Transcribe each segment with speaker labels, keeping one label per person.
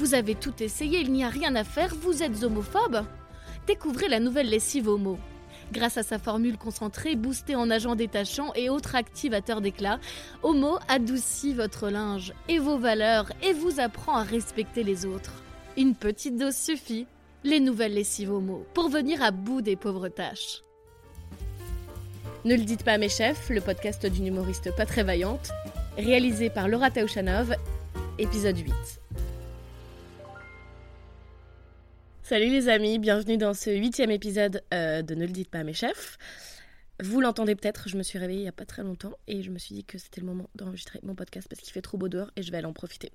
Speaker 1: Vous avez tout essayé, il n'y a rien à faire, vous êtes homophobe Découvrez la nouvelle lessive Homo. Grâce à sa formule concentrée, boostée en agents détachants et autres activateurs d'éclat, Homo adoucit votre linge et vos valeurs et vous apprend à respecter les autres. Une petite dose suffit. Les nouvelles lessives Homo pour venir à bout des pauvres tâches. Ne le dites pas à mes chefs, le podcast d'une humoriste pas très vaillante, réalisé par Laura Taouchanov, épisode 8. Salut les amis, bienvenue dans ce huitième épisode euh, de Ne le dites pas à mes chefs. Vous l'entendez peut-être, je me suis réveillée il n'y a pas très longtemps et je me suis dit que c'était le moment d'enregistrer mon podcast parce qu'il fait trop beau dehors et je vais aller en profiter.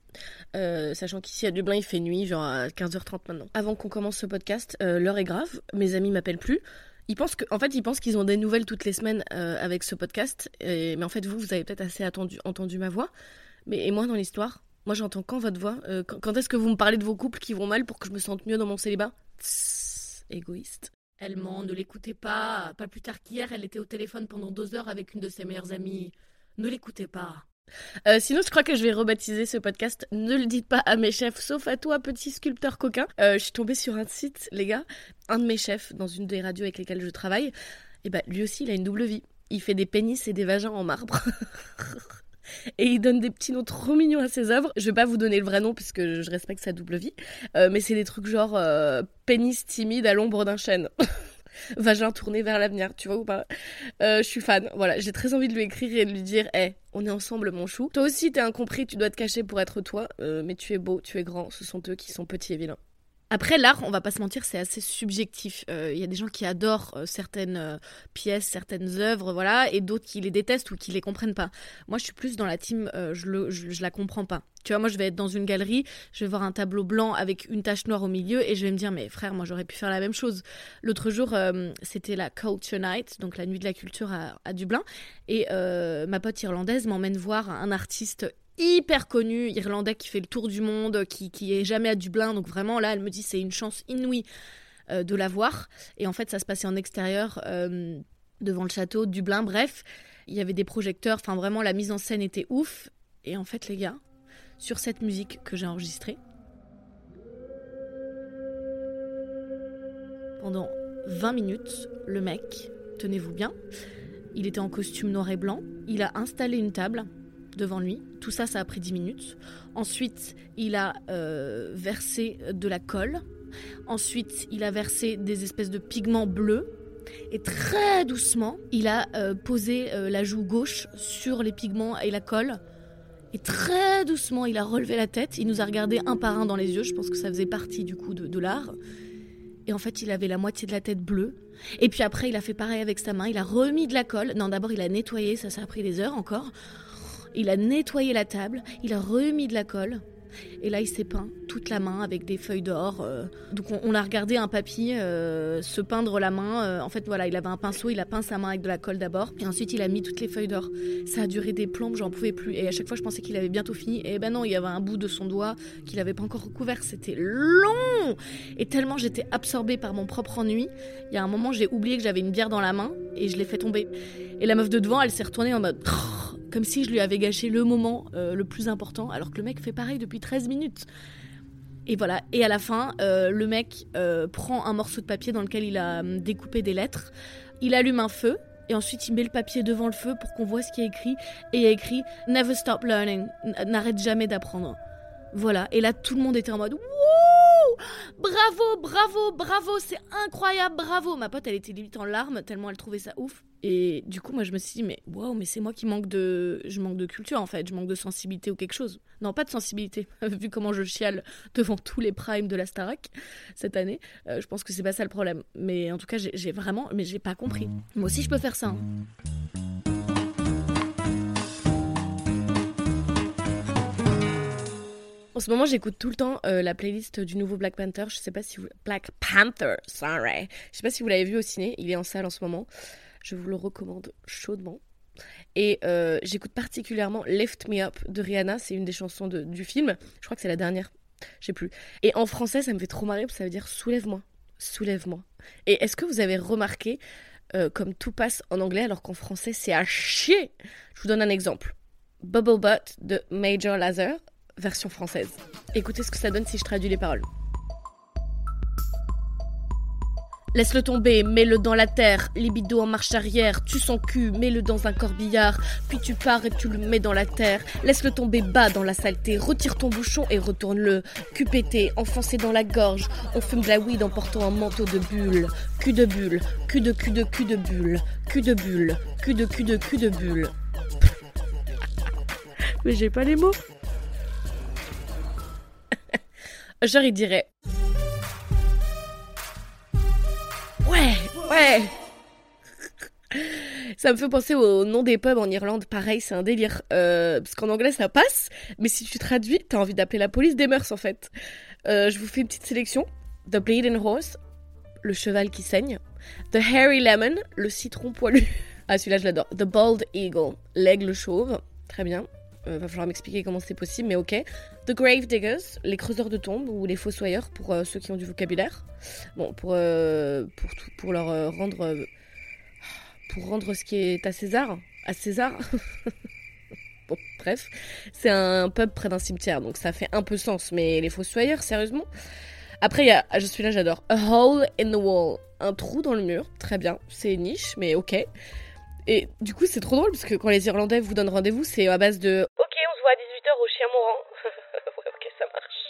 Speaker 1: Euh, sachant qu'ici à Dublin il fait nuit, genre à 15h30 maintenant. Avant qu'on commence ce podcast, euh, l'heure est grave, mes amis m'appellent plus. Ils pensent que, en fait, ils pensent qu'ils ont des nouvelles toutes les semaines avec ce podcast, mais en fait vous, vous avez peut-être assez attendu, entendu ma voix. Mais et moi dans l'histoire, moi, j'entends quand votre voix euh, Quand, est-ce que vous me parlez de vos couples qui vont mal pour que je me sente mieux dans mon célibat égoïste. Elle ment, ne l'écoutez pas. Pas plus tard qu'hier, elle était au téléphone pendant deux heures avec une de ses meilleures amies. Ne l'écoutez pas. Euh, sinon, je crois que je vais rebaptiser ce podcast Ne le dites pas à mes chefs, sauf à toi, petit sculpteur coquin. Euh, je suis tombée sur un site, les gars. Un de mes chefs, dans une des radios avec lesquelles je travaille, et bah lui aussi, il a une double vie. Il fait des pénis et des vagins en marbre. et il donne des petits noms trop mignons à ses œuvres. Je vais pas vous donner le vrai nom puisque je respecte sa double vie, euh, mais c'est des trucs genre euh, pénis timide à l'ombre d'un chêne. Vagin tourné vers l'avenir, tu vois ou pas? Euh, Je suis fan, voilà, j'ai très envie de lui écrire et de lui dire Hé, hey, on est ensemble, mon chou. Toi aussi, t'es incompris, tu dois te cacher pour être toi, mais tu es beau, tu es grand, ce sont eux qui sont petits et vilains. Après, l'art, on va pas se mentir, c'est assez subjectif. Il euh, y a des gens qui adorent euh, certaines euh, pièces, certaines œuvres, voilà, et d'autres qui les détestent ou qui les comprennent pas. Moi, je suis plus dans la team, je, le, la comprends pas. Tu vois, moi, je vais être dans une galerie, je vais voir un tableau blanc avec une tache noire au milieu, et je vais me dire, mais frère, moi, j'aurais pu faire la même chose. L'autre jour, c'était la Culture Night, donc la nuit de la culture à, à Dublin, et ma pote irlandaise m'emmène voir un artiste hyper connu, irlandais qui fait le tour du monde, qui, qui est jamais à Dublin. Donc vraiment, là, elle me dit c'est une chance inouïe euh, de la voir. Et en fait, ça se passait en extérieur, euh, devant le château, Dublin, bref. Il y avait des projecteurs, enfin vraiment, la mise en scène était ouf. Et en fait, les gars, sur cette musique que j'ai enregistrée, pendant 20 minutes, le mec, tenez-vous bien, il était en costume noir et blanc, il a installé une table devant lui. Tout ça, ça a pris 10 minutes. Ensuite, il a euh, versé de la colle. Ensuite, il a versé des espèces de pigments bleus. Et très doucement, il a euh, posé euh, la joue gauche sur les pigments et la colle. Et très doucement, il a relevé la tête. Il nous a regardé un par un dans les yeux. Je pense que ça faisait partie du coup de, de l'art. Et en fait, il avait la moitié de la tête bleue. Et puis après, il a fait pareil avec sa main. Il a remis de la colle. Non, d'abord, il a nettoyé. Ça, ça a pris des heures encore. Il a nettoyé la table, il a remis de la colle. Et là, il s'est peint toute la main avec des feuilles d'or. Euh. Donc, on, a regardé un papy euh, se peindre la main. Euh. en fait, voilà, il avait un pinceau, il a peint sa main avec de la colle d'abord. Et ensuite, il a mis toutes les feuilles d'or. Ça a duré des plombes, j'en pouvais plus. Et à chaque fois, je pensais qu'il avait bientôt fini. Et ben non, il y avait un bout de son doigt qu'il n'avait pas encore recouvert. C'était long Et tellement j'étais absorbée par mon propre ennui, il y a un moment, j'ai oublié que j'avais une bière dans la main et je l'ai fait tomber. Et la meuf de devant, elle s'est retournée en mode comme si je lui avais gâché le moment euh, le plus important, alors que le mec fait pareil depuis 13 minutes. Et voilà, et à la fin, euh, le mec euh, prend un morceau de papier dans lequel il a hum, découpé des lettres, il allume un feu, et ensuite il met le papier devant le feu pour qu'on voit ce qui est écrit, et il a écrit Never stop learning, n'arrête jamais d'apprendre. Voilà, et là tout le monde était en mode Bravo, bravo, bravo, c'est incroyable, bravo. Ma pote, elle était limite en larmes tellement elle trouvait ça ouf. Et du coup, moi, je me suis dit, mais waouh, mais c'est moi qui manque de, je manque de culture en fait, je manque de sensibilité ou quelque chose. Non, pas de sensibilité. Vu comment je chiale devant tous les primes de la Starac cette année, euh, je pense que c'est pas ça le problème. Mais en tout cas, j'ai vraiment, mais j'ai pas compris. Moi aussi, je peux faire ça. Hein. En ce moment, j'écoute tout le temps euh, la playlist du nouveau Black Panther. Je sais pas si vous Black Panther, sorry. Je sais pas si vous l'avez vu au ciné. Il est en salle en ce moment. Je vous le recommande chaudement. Et euh, j'écoute particulièrement Lift Me Up de Rihanna. C'est une des chansons du film. Je crois que c'est la dernière. Je sais plus. Et en français, ça me fait trop marrer parce que ça veut dire soulève-moi. Soulève-moi. Et est-ce que vous avez remarqué euh, comme tout passe en anglais alors qu'en français c'est à chier? Je vous donne un exemple. Bubble Butt de Major Lazer. version française. Écoutez ce que ça donne si je traduis les paroles. Laisse-le tomber, mets-le dans la terre, libido en marche arrière, tue son cul, mets-le dans un corbillard, puis tu pars et tu le mets dans la terre. Laisse-le tomber bas dans la saleté, retire ton bouchon et retourne-le. Cul pété, enfoncé dans la gorge, on fume de la weed en portant un manteau de bulle. Cul de bulle, cul de cul de cul de bulle, cul de bulle, cul de cul de cul de bulle. Mais j'ai pas les mots. Genre il dirait Ouais. Ça me fait penser au nom des pubs en Irlande. Pareil, c'est un délire. Euh, parce qu'en anglais, ça passe. Mais si tu traduis, t'as envie d'appeler la police des mœurs, en fait. Euh, je vous fais une petite sélection. The Bleeding Horse, le cheval qui saigne. The Hairy Lemon, le citron poilu. Ah, celui-là, je l'adore. The Bald Eagle, l'aigle chauve. Très bien. Euh, va falloir m'expliquer comment c'est possible, mais ok. The Grave Diggers, les creuseurs de tombes ou les fossoyeurs pour euh, ceux qui ont du vocabulaire. Bon, pour, euh, pour, pour leur rendre. pour rendre ce qui est à César. À César Bon, bref. C'est un pub près d'un cimetière, donc ça fait un peu sens, mais les fossoyeurs, sérieusement Après, il y a. Je suis là, j'adore. A hole in the wall. Un trou dans le mur. Très bien. C'est niche, mais ok. Et du coup, c'est trop drôle parce que quand les Irlandais vous donnent rendez-vous, c'est à base de on se voit à 18h au chien mourant. ouais, ok, ça marche.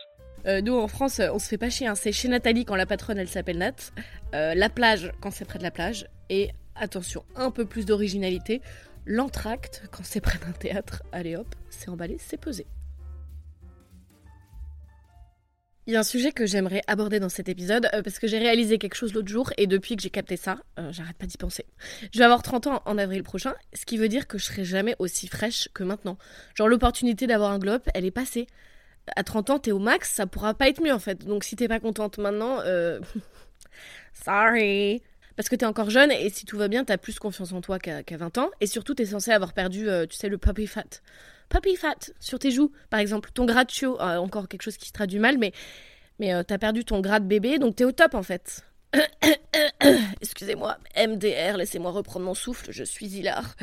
Speaker 1: Euh, nous, en France, on se fait pas chier. Hein. C'est chez Nathalie quand la patronne elle s'appelle Nat. Euh, la plage quand c'est près de la plage. Et attention, un peu plus d'originalité. L'entracte quand c'est près d'un théâtre. Allez hop, c'est emballé, c'est pesé. Il y a un sujet que j'aimerais aborder dans cet épisode euh, parce que j'ai réalisé quelque chose l'autre jour et depuis que j'ai capté ça, j'arrête pas d'y penser. Je vais avoir 30 ans en avril prochain, ce qui veut dire que je serai jamais aussi fraîche que maintenant. Genre l'opportunité d'avoir un globe, elle est passée. À 30 ans, t'es au max, ça pourra pas être mieux en fait. Donc si t'es pas contente maintenant, euh... sorry. Parce que t'es encore jeune et si tout va bien, t'as plus confiance en toi qu'à 20 ans. Et surtout, t'es censé avoir perdu, euh, tu sais, le puppy fat. Puppy fat sur tes joues, par exemple. Ton grattio, euh, encore quelque chose qui se traduit mal, mais, mais euh, t'as perdu ton gras de bébé, donc t'es au top en fait. Excusez-moi, MDR, laissez-moi reprendre mon souffle, je suis hilar.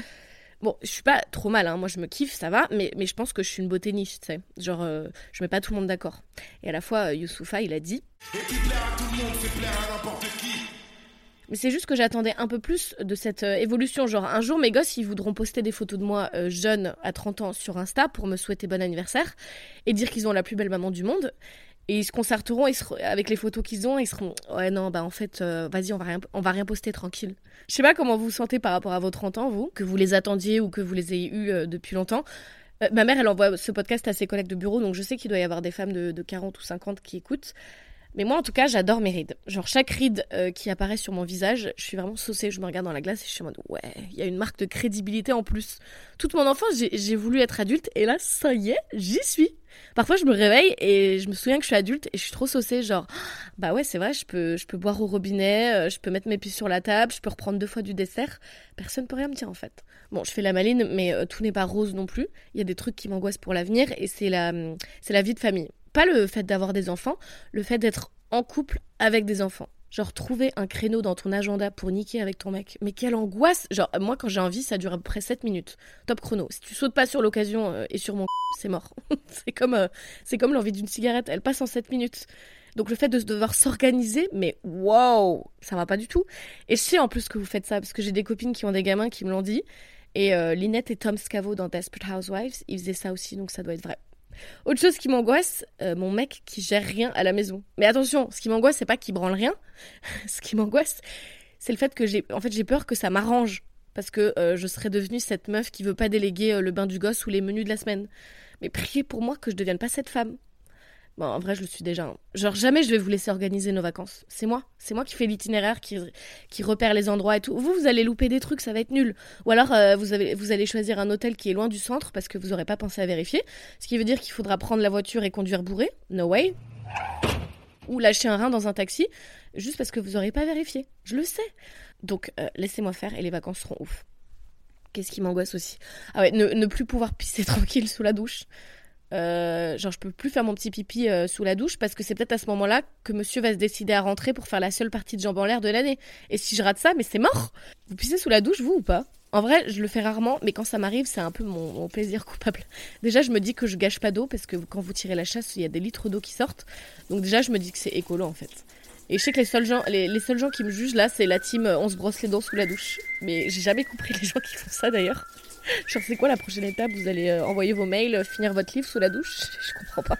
Speaker 1: Bon, je suis pas trop mal, hein. moi je me kiffe, ça va, mais, je pense que je suis une beauté niche, tu sais. Genre, je mets pas tout le monde d'accord. Et à la fois, Youssoufa, il a dit. Et à tout le monde, c'est plaire à n'importe qui. Mais c'est juste que j'attendais un peu plus de cette euh, évolution. Genre, un jour, mes gosses, ils voudront poster des photos de moi euh, jeune à 30 ans sur Insta pour me souhaiter bon anniversaire et dire qu'ils ont la plus belle maman du monde. Et ils se concerteront avec les photos qu'ils ont et ils seront Ouais, non, bah en fait, euh, vas-y, on va, rien, on va rien poster tranquille. Je sais pas comment vous vous sentez par rapport à vos 30 ans, vous, que vous les attendiez ou que vous les ayez eus depuis longtemps. ma mère, elle envoie ce podcast à ses collègues de bureau, donc je sais qu'il doit y avoir des femmes de, de 40 ou 50 qui écoutent. Mais moi, en tout cas, j'adore mes rides. Genre, chaque ride euh, qui apparaît sur mon visage, je suis vraiment saucée. Je me regarde dans la glace et je suis en mode, ouais, il y a une marque de crédibilité en plus. Toute mon enfance, j'ai voulu être adulte et là, ça y est, j'y suis. Parfois, je me réveille et je me souviens que je suis adulte et je suis trop saucée. Genre, bah ouais, c'est vrai, je peux, je peux boire au robinet, euh, je peux mettre mes pieds sur la table, je peux reprendre deux fois du dessert. Personne peut rien me dire en fait. Bon, je fais la maline, mais euh, tout n'est pas rose non plus. Il y a des trucs qui m'angoissent pour l'avenir et c'est la, c'est la vie de famille. Pas le fait d'avoir des enfants, le fait d'être en couple avec des enfants. Genre, trouver un créneau dans ton agenda pour niquer avec ton mec. Mais quelle angoisse Genre, moi, quand j'ai envie, ça dure à peu près 7 minutes. Top chrono. Si tu sautes pas sur l'occasion euh, et sur mon c'est mort. c'est comme, euh, c'est comme l'envie d'une cigarette. Elle passe en 7 minutes. Donc, le fait de devoir s'organiser, mais waouh Ça va pas du tout. Et je sais en plus que vous faites ça, parce que j'ai des copines qui ont des gamins qui me l'ont dit. Et euh, Linette et Tom Scavo dans Desperate Housewives, ils faisaient ça aussi, donc ça doit être vrai. Autre chose qui m'angoisse, euh, mon mec qui gère rien à la maison. Mais attention, ce qui m'angoisse, c'est pas qu'il branle rien. ce qui m'angoisse, c'est le fait que j'ai, en fait, peur que ça m'arrange parce que euh, je serais devenue cette meuf qui veut pas déléguer euh, le bain du gosse ou les menus de la semaine. Mais priez pour moi que je devienne pas cette femme. En vrai, je le suis déjà. Hein. Genre, jamais je vais vous laisser organiser nos vacances. C'est moi. C'est moi qui fais l'itinéraire, qui, repère les endroits et tout. Vous, vous allez louper des trucs, ça va être nul. Ou alors, euh, vous allez choisir un hôtel qui est loin du centre parce que vous n'aurez pas pensé à vérifier. Ce qui veut dire qu'il faudra prendre la voiture et conduire bourré. No way. Ou lâcher un rein dans un taxi, juste parce que vous n'aurez pas vérifié. Je le sais. Donc, euh, laissez-moi faire et les vacances seront ouf. Qu'est-ce qui m'angoisse aussi Ah ouais, ne plus pouvoir pisser tranquille sous la douche. Euh, genre, je peux plus faire mon petit pipi euh, sous la douche parce que c'est peut-être à ce moment-là que monsieur va se décider à rentrer pour faire la seule partie de jambes en l'air de l'année. Et si je rate ça, mais c'est mort Vous pissez sous la douche, vous ou pas? En vrai, je le fais rarement, mais quand ça m'arrive, c'est un peu mon, plaisir coupable. Déjà, je me dis que je gâche pas d'eau parce que quand vous tirez la chasse, il y a des litres d'eau qui sortent. Donc déjà, je me dis que c'est écolo en fait. Et je sais que les seuls gens, les, seuls gens qui me jugent là, c'est la team euh, on se brosse les dents sous la douche. Mais j'ai jamais compris les gens qui font ça d'ailleurs. Genre, c'est quoi la prochaine étape? Vous allez euh, envoyer vos mails, euh, finir votre livre sous la douche? Je comprends pas.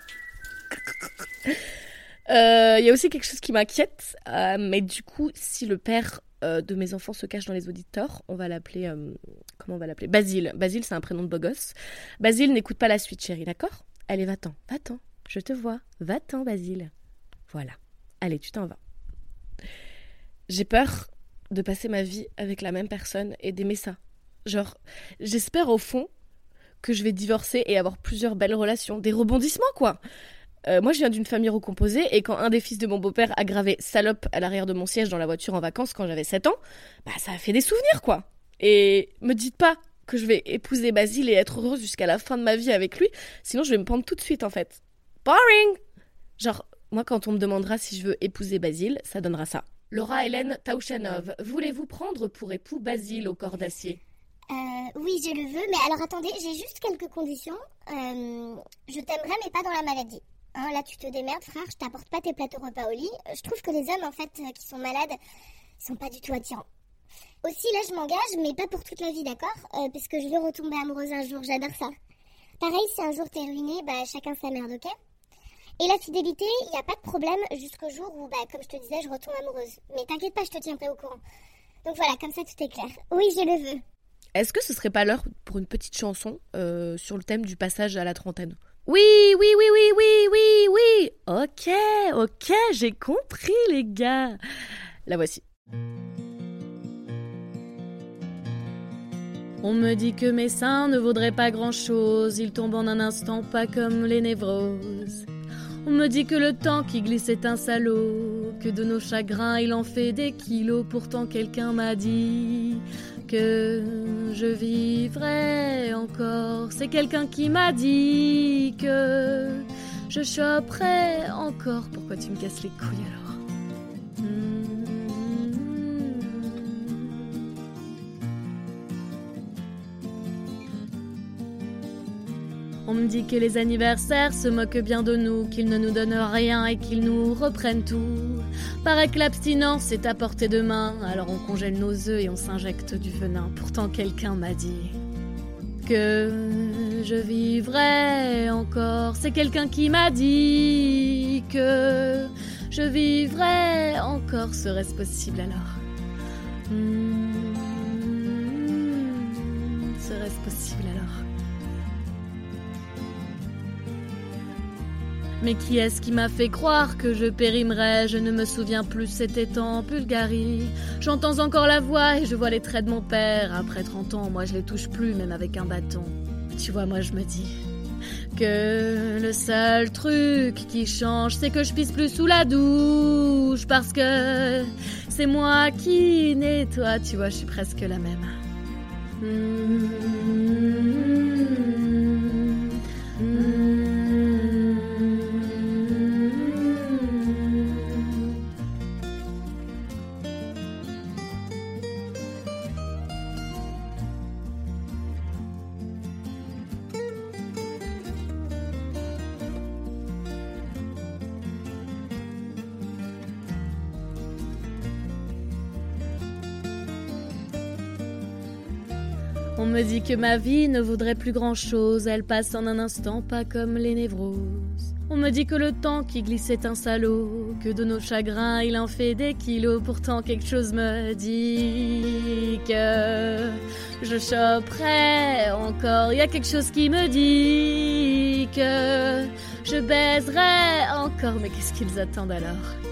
Speaker 1: Il y a aussi quelque chose qui m'inquiète, mais du coup, si le père de mes enfants se cache dans les auditeurs, on va l'appeler. comment on va l'appeler? Basile. Basile, c'est un prénom de beau gosse. Basile n'écoute pas la suite, chérie, d'accord? Allez, va-t'en, va-t'en, je te vois. Va-t'en, Basile. Voilà. Allez, tu t'en vas. J'ai peur de passer ma vie avec la même personne et d'aimer ça. Genre, j'espère au fond que je vais divorcer et avoir plusieurs belles relations, des rebondissements quoi. Euh, moi, je viens d'une famille recomposée et quand un des fils de mon beau-père a gravé salope à l'arrière de mon siège dans la voiture en vacances quand j'avais 7 ans, bah ça a fait des souvenirs quoi. Et me dites pas que je vais épouser Basile et être heureuse jusqu'à la fin de ma vie avec lui, sinon je vais me prendre tout de suite en fait. Boring Genre, moi, quand on me demandera si je veux épouser Basile, ça donnera ça. Laura Hélène Tauchanov, voulez-vous prendre pour époux Basile au corps d'acier?
Speaker 2: Euh, oui, je le veux, mais alors attendez, j'ai juste quelques conditions. Euh, je t'aimerais, mais pas dans la maladie. Hein, là, tu te démerdes, frère, je t'apporte pas tes plateaux repas au lit. Euh, je trouve que les hommes, en fait, qui sont malades, sont pas du tout attirants. Aussi, là, je m'engage, mais pas pour toute la vie, d'accord? Parce que je veux retomber amoureuse un jour, j'adore ça. Pareil, si un jour t'es ruiné, bah chacun sa merde, ok? Et la fidélité, il n'y a pas de problème jusqu'au jour où, bah, comme je te disais, je retombe amoureuse. Mais t'inquiète pas, je te tiendrai au courant. Donc voilà, comme ça tout est clair. Oui, je le veux.
Speaker 1: Est-ce que ce serait pas l'heure pour une petite chanson euh, sur le thème du passage à la trentaine? Oui, oui, oui, oui, oui, oui, oui. Ok, ok, j'ai compris les gars. La voici. On me dit que mes seins ne vaudraient pas grand-chose, ils tombent en un instant pas comme les névroses. On me dit que le temps qui glisse est un salaud, que de nos chagrins il en fait des kilos. Pourtant quelqu'un m'a dit que je vivrai encore. C'est quelqu'un qui m'a dit que je choperai encore. Pourquoi tu me casses les couilles alors? On me dit que les anniversaires se moquent bien de nous, qu'ils ne nous donnent rien et qu'ils nous reprennent tout. Paraît que l'abstinence est à portée de main, alors on congèle nos œufs et on s'injecte du venin. Pourtant quelqu'un m'a dit que je vivrai encore. C'est quelqu'un qui m'a dit que je vivrai encore. Serait-ce possible alors? Hmm. Serait-ce possible alors? Mais qui est-ce qui m'a fait croire que je périmerais? Je ne me souviens plus, c'était en Bulgarie. J'entends encore la voix et je vois les traits de mon père. Après 30 ans, moi je les touche plus, même avec un bâton. Tu vois, moi je me dis que le seul truc qui change, c'est que je pisse plus sous la douche parce que c'est moi qui nettoie. Tu vois, je suis presque la même. On que ma vie ne vaudrait plus grand-chose, elle passe en un instant, pas comme les névroses. On me dit que le temps qui glisse est un salaud, que de nos chagrins il en fait des kilos. Pourtant quelque chose me dit que je choperai encore. Il y a quelque chose qui me dit que je baiserai encore. Mais qu'est-ce qu'ils attendent alors?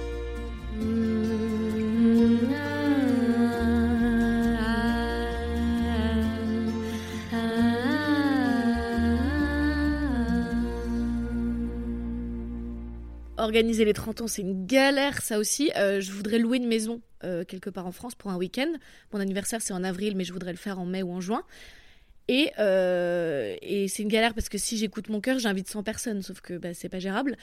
Speaker 1: Organiser les 30 ans, c'est une galère, ça aussi. Euh, je voudrais louer une maison euh, quelque part en France pour un week-end. Mon anniversaire, c'est en avril, mais je voudrais le faire en mai ou en juin. Et, euh, et c'est une galère parce que si j'écoute mon cœur, j'invite 100 personnes, sauf que bah, c'est pas gérable.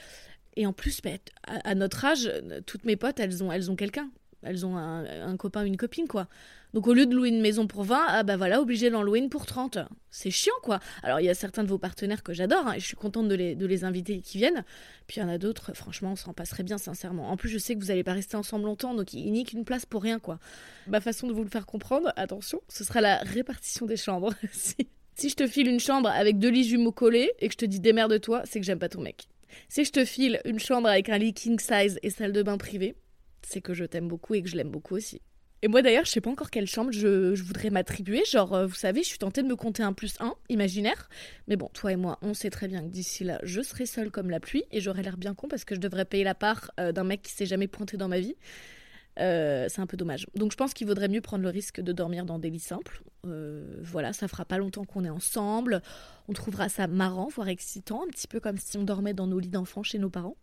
Speaker 1: Et en plus, bah, à, notre âge, toutes mes potes, elles ont, elles ont quelqu'un. Elles ont un, un copain une copine, quoi. Donc au lieu de louer une maison pour 20, ah bah voilà, obligé d'en louer une pour 30. C'est chiant quoi. Alors il y a certains de vos partenaires que j'adore hein, et je suis contente de les, de les inviter qui viennent. Puis il y en a d'autres, franchement, on s'en passerait bien sincèrement. En plus, je sais que vous n'allez pas rester ensemble longtemps, donc il n'y a qu'une place pour rien quoi. Ma façon de vous le faire comprendre, attention, ce sera la répartition des chambres. si, si je te file une chambre avec deux lits jumeaux collés et que je te dis démerde-toi, c'est que j'aime pas ton mec. Si je te file une chambre avec un lit king size et salle de bain privée, c'est que je t'aime beaucoup et que je l'aime beaucoup aussi. Et moi d'ailleurs, je sais pas encore quelle chambre je, voudrais m'attribuer. Genre, euh, vous savez, je suis tentée de me compter un plus un imaginaire. Mais bon, toi et moi, on sait très bien que d'ici là, je serai seule comme la pluie et j'aurai l'air bien con parce que je devrais payer la part euh, d'un mec qui s'est jamais pointé dans ma vie. Euh, c'est un peu dommage. Donc je pense qu'il vaudrait mieux prendre le risque de dormir dans des lits simples. voilà, ça fera pas longtemps qu'on est ensemble. On trouvera ça marrant, voire excitant, un petit peu comme si on dormait dans nos lits d'enfants chez nos parents.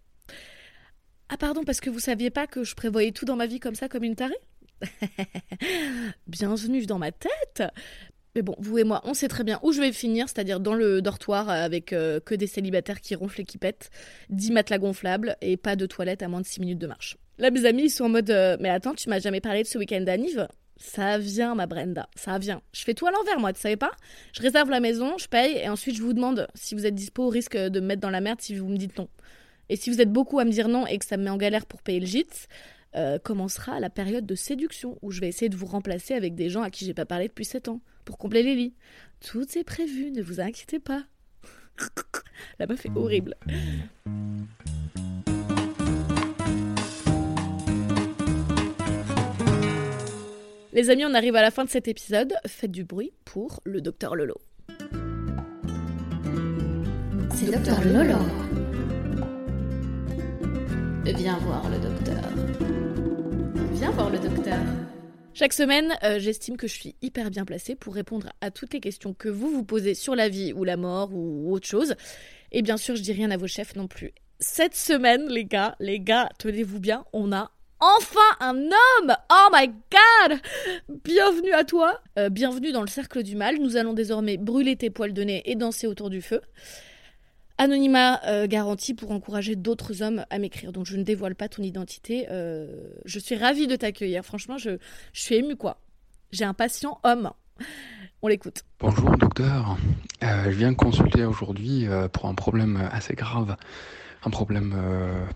Speaker 1: Ah pardon, parce que vous saviez pas que je prévoyais tout dans ma vie comme ça, comme une tarée? Bienvenue dans ma tête mais bon, vous et moi, on sait très bien où je vais finir, c'est-à-dire dans le dortoir avec euh, que des célibataires qui ronflent et qui pètent, 10 matelas gonflables et pas de toilette à moins de 6 minutes de marche. Là, mes amis, ils sont en mode euh, Mais attends, tu m'as jamais parlé de ce week-end d'Aniv Ça vient, ma Brenda, ça vient. Je fais tout à l'envers, moi, tu savais pas? Je réserve la maison, je paye et ensuite je vous demande si vous êtes dispo au risque de me mettre dans la merde si vous me dites non. Et si vous êtes beaucoup à me dire non et que ça me met en galère pour payer le gîte, euh, commencera la période de séduction où je vais essayer de vous remplacer avec des gens à qui j'ai pas parlé depuis 7 ans pour combler les lits. Tout est prévu, ne vous inquiétez pas. La meuf est horrible. Les amis, on arrive à la fin de cet épisode. Faites du bruit pour le docteur Lolo.
Speaker 2: C'est docteur Lolo.
Speaker 1: Viens voir le docteur. Viens voir le docteur. Chaque semaine, euh, j'estime que je suis hyper bien placée pour répondre à toutes les questions que vous vous posez sur la vie ou la mort ou autre chose. Et bien sûr, je dis rien à vos chefs non plus. Cette semaine, les gars, les gars, tenez-vous bien, on a enfin un homme Oh my god Bienvenue à toi euh, Bienvenue dans le cercle du mal. Nous allons désormais brûler tes poils de nez et danser autour du feu. Anonymat euh, garanti pour encourager d'autres hommes à m'écrire. Donc je ne dévoile pas ton identité. Euh, je suis ravie de t'accueillir. Franchement, je, suis émue quoi. J'ai un patient homme. On l'écoute.
Speaker 3: Bonjour docteur. Euh, je viens consulter aujourd'hui pour un problème assez grave. Un problème,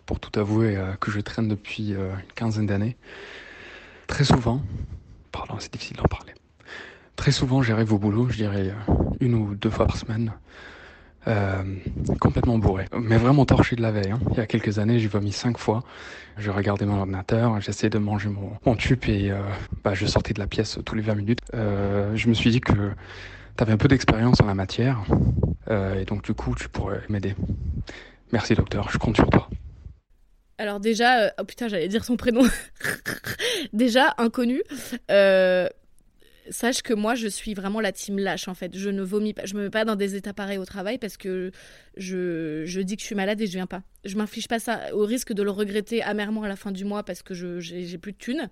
Speaker 3: pour tout avouer, que je traîne depuis une quinzaine d'années. Très souvent, pardon, c'est difficile d'en parler. Très souvent, j'arrive au boulot, je dirais une ou deux fois par semaine. Euh, complètement bourré. Mais vraiment torché de la veille. Hein. Il y a quelques années, j'ai vomi cinq fois. Je regardais mon ordinateur, j'essayais de manger mon, mon tube et euh, bah, je sortais de la pièce tous les 20 minutes. Euh, je me suis dit que tu avais un peu d'expérience en la matière et donc du coup, tu pourrais m'aider. Merci docteur, je compte sur toi.
Speaker 1: Alors déjà, oh putain, j'allais dire son prénom. déjà, inconnu. Sache que moi, je suis vraiment la team lâche en fait. Je ne vomis pas, je me mets pas dans des états pareils au travail parce que je, je dis que je suis malade et je viens pas. Je m'inflige pas ça au risque de le regretter amèrement à la fin du mois parce que je j'ai plus de thunes.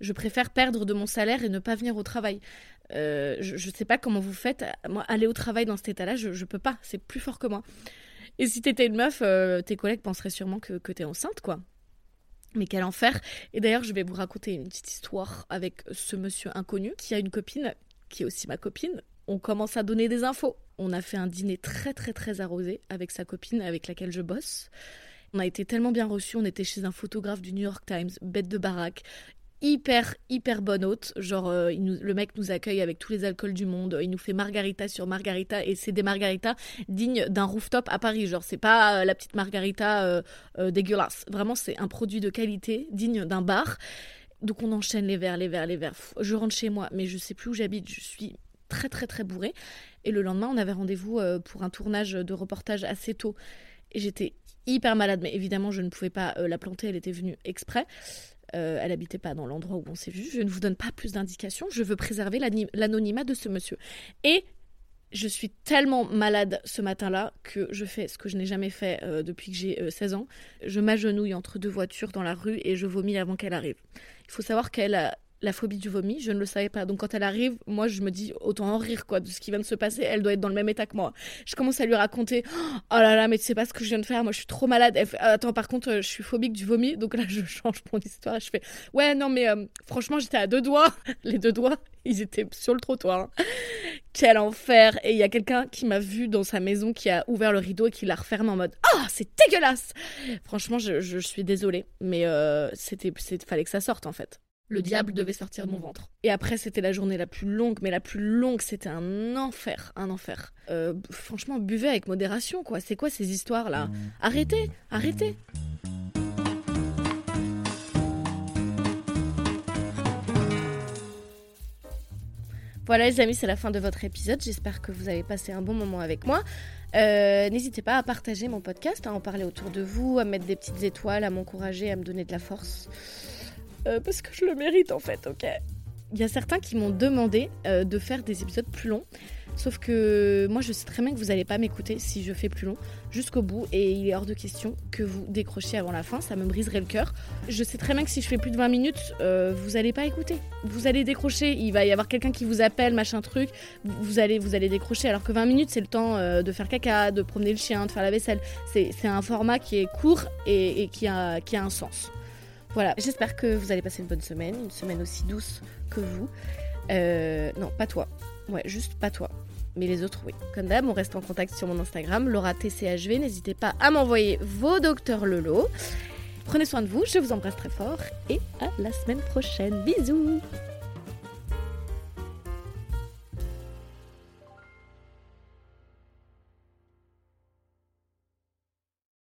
Speaker 1: Je préfère perdre de mon salaire et ne pas venir au travail. Euh, je, ne sais pas comment vous faites. Moi, aller au travail dans cet état-là, je, je peux pas. C'est plus fort que moi. Et si t'étais une meuf, euh, tes collègues penseraient sûrement que, que t'es enceinte, quoi. Mais quel enfer Et d'ailleurs, je vais vous raconter une petite histoire avec ce monsieur inconnu qui a une copine, qui est aussi ma copine. On commence à donner des infos. On a fait un dîner très très très arrosé avec sa copine avec laquelle je bosse. On a été tellement bien reçus, on était chez un photographe du New York Times, bête de baraque hyper hyper bonne hôte. Genre euh, le mec nous accueille avec tous les alcools du monde. Il nous fait margarita sur margarita et c'est des margaritas dignes d'un rooftop à Paris. Genre c'est pas euh, la petite margarita euh, dégueulasse. Vraiment c'est un produit de qualité digne d'un bar. Donc on enchaîne les verres les verres les verres. Je rentre chez moi mais je sais plus où j'habite. Je suis très très très bourrée. Et le lendemain on avait rendez-vous pour un tournage de reportage assez tôt. Et j'étais hyper malade. Mais évidemment je ne pouvais pas la planter. Elle était venue exprès euh, elle habitait pas dans l'endroit où on s'est vu. Je ne vous donne pas plus d'indications. Je veux préserver l'anonymat de ce monsieur. Et je suis tellement malade ce matin-là que je fais ce que je n'ai jamais fait euh, depuis que j'ai 16 euh, ans. Je m'agenouille entre deux voitures dans la rue et je vomis avant qu'elle arrive. Il faut savoir qu'elle la phobie du vomi, je ne le savais pas. Donc quand elle arrive, moi je me dis autant en rire quoi de ce qui vient de se passer. Elle doit être dans le même état que moi. Je commence à lui raconter oh là là mais tu sais pas ce que je viens de faire. Moi je suis trop malade. Attends par contre je suis phobique du vomi. Donc là je change mon histoire. Je fais ouais non mais euh, franchement j'étais à deux doigts. Les deux doigts ils étaient sur le trottoir. Quel enfer Et il y a quelqu'un qui m'a vu dans sa maison qui a ouvert le rideau et qui l'a refermé en mode ah c'est dégueulasse. Franchement je, je, suis désolée mais euh, c'était fallait que ça sorte en fait le diable devait sortir de mon ventre. Et après, c'était la journée la plus longue, mais la plus longue, c'était un enfer, un enfer. Euh, franchement, buvez avec modération, quoi. C'est quoi ces histoires-là? Mmh. Arrêtez, arrêtez. Voilà les amis, c'est la fin de votre épisode. J'espère que vous avez passé un bon moment avec moi. Euh, n'hésitez pas à partager mon podcast, à en parler autour de vous, à mettre des petites étoiles, à m'encourager, à me donner de la force. Euh, parce que je le mérite en fait, ok Il y a certains qui m'ont demandé euh, de faire des épisodes plus longs. Sauf que moi, je sais très bien que vous n'allez pas m'écouter si je fais plus long jusqu'au bout. Et il est hors de question que vous décrochiez avant la fin. Ça me briserait le cœur. Je sais très bien que si je fais plus de 20 minutes, euh, vous n'allez pas écouter. Vous allez décrocher. Il va y avoir quelqu'un qui vous appelle, machin truc. Vous allez, vous allez décrocher. Alors que 20 minutes, c'est le temps de faire caca, de promener le chien, de faire la vaisselle. C'est un format qui est court et, qui, a, qui a un sens. Voilà, j'espère que vous allez passer une bonne semaine, une semaine aussi douce que vous. Euh, non, pas toi. Ouais, juste pas toi. Mais les autres, oui. Comme d'hab, on reste en contact sur mon Instagram, Laura TCHV. N'hésitez pas à m'envoyer vos docteurs Lolo. Prenez soin de vous, je vous embrasse très fort et à la semaine prochaine. Bisous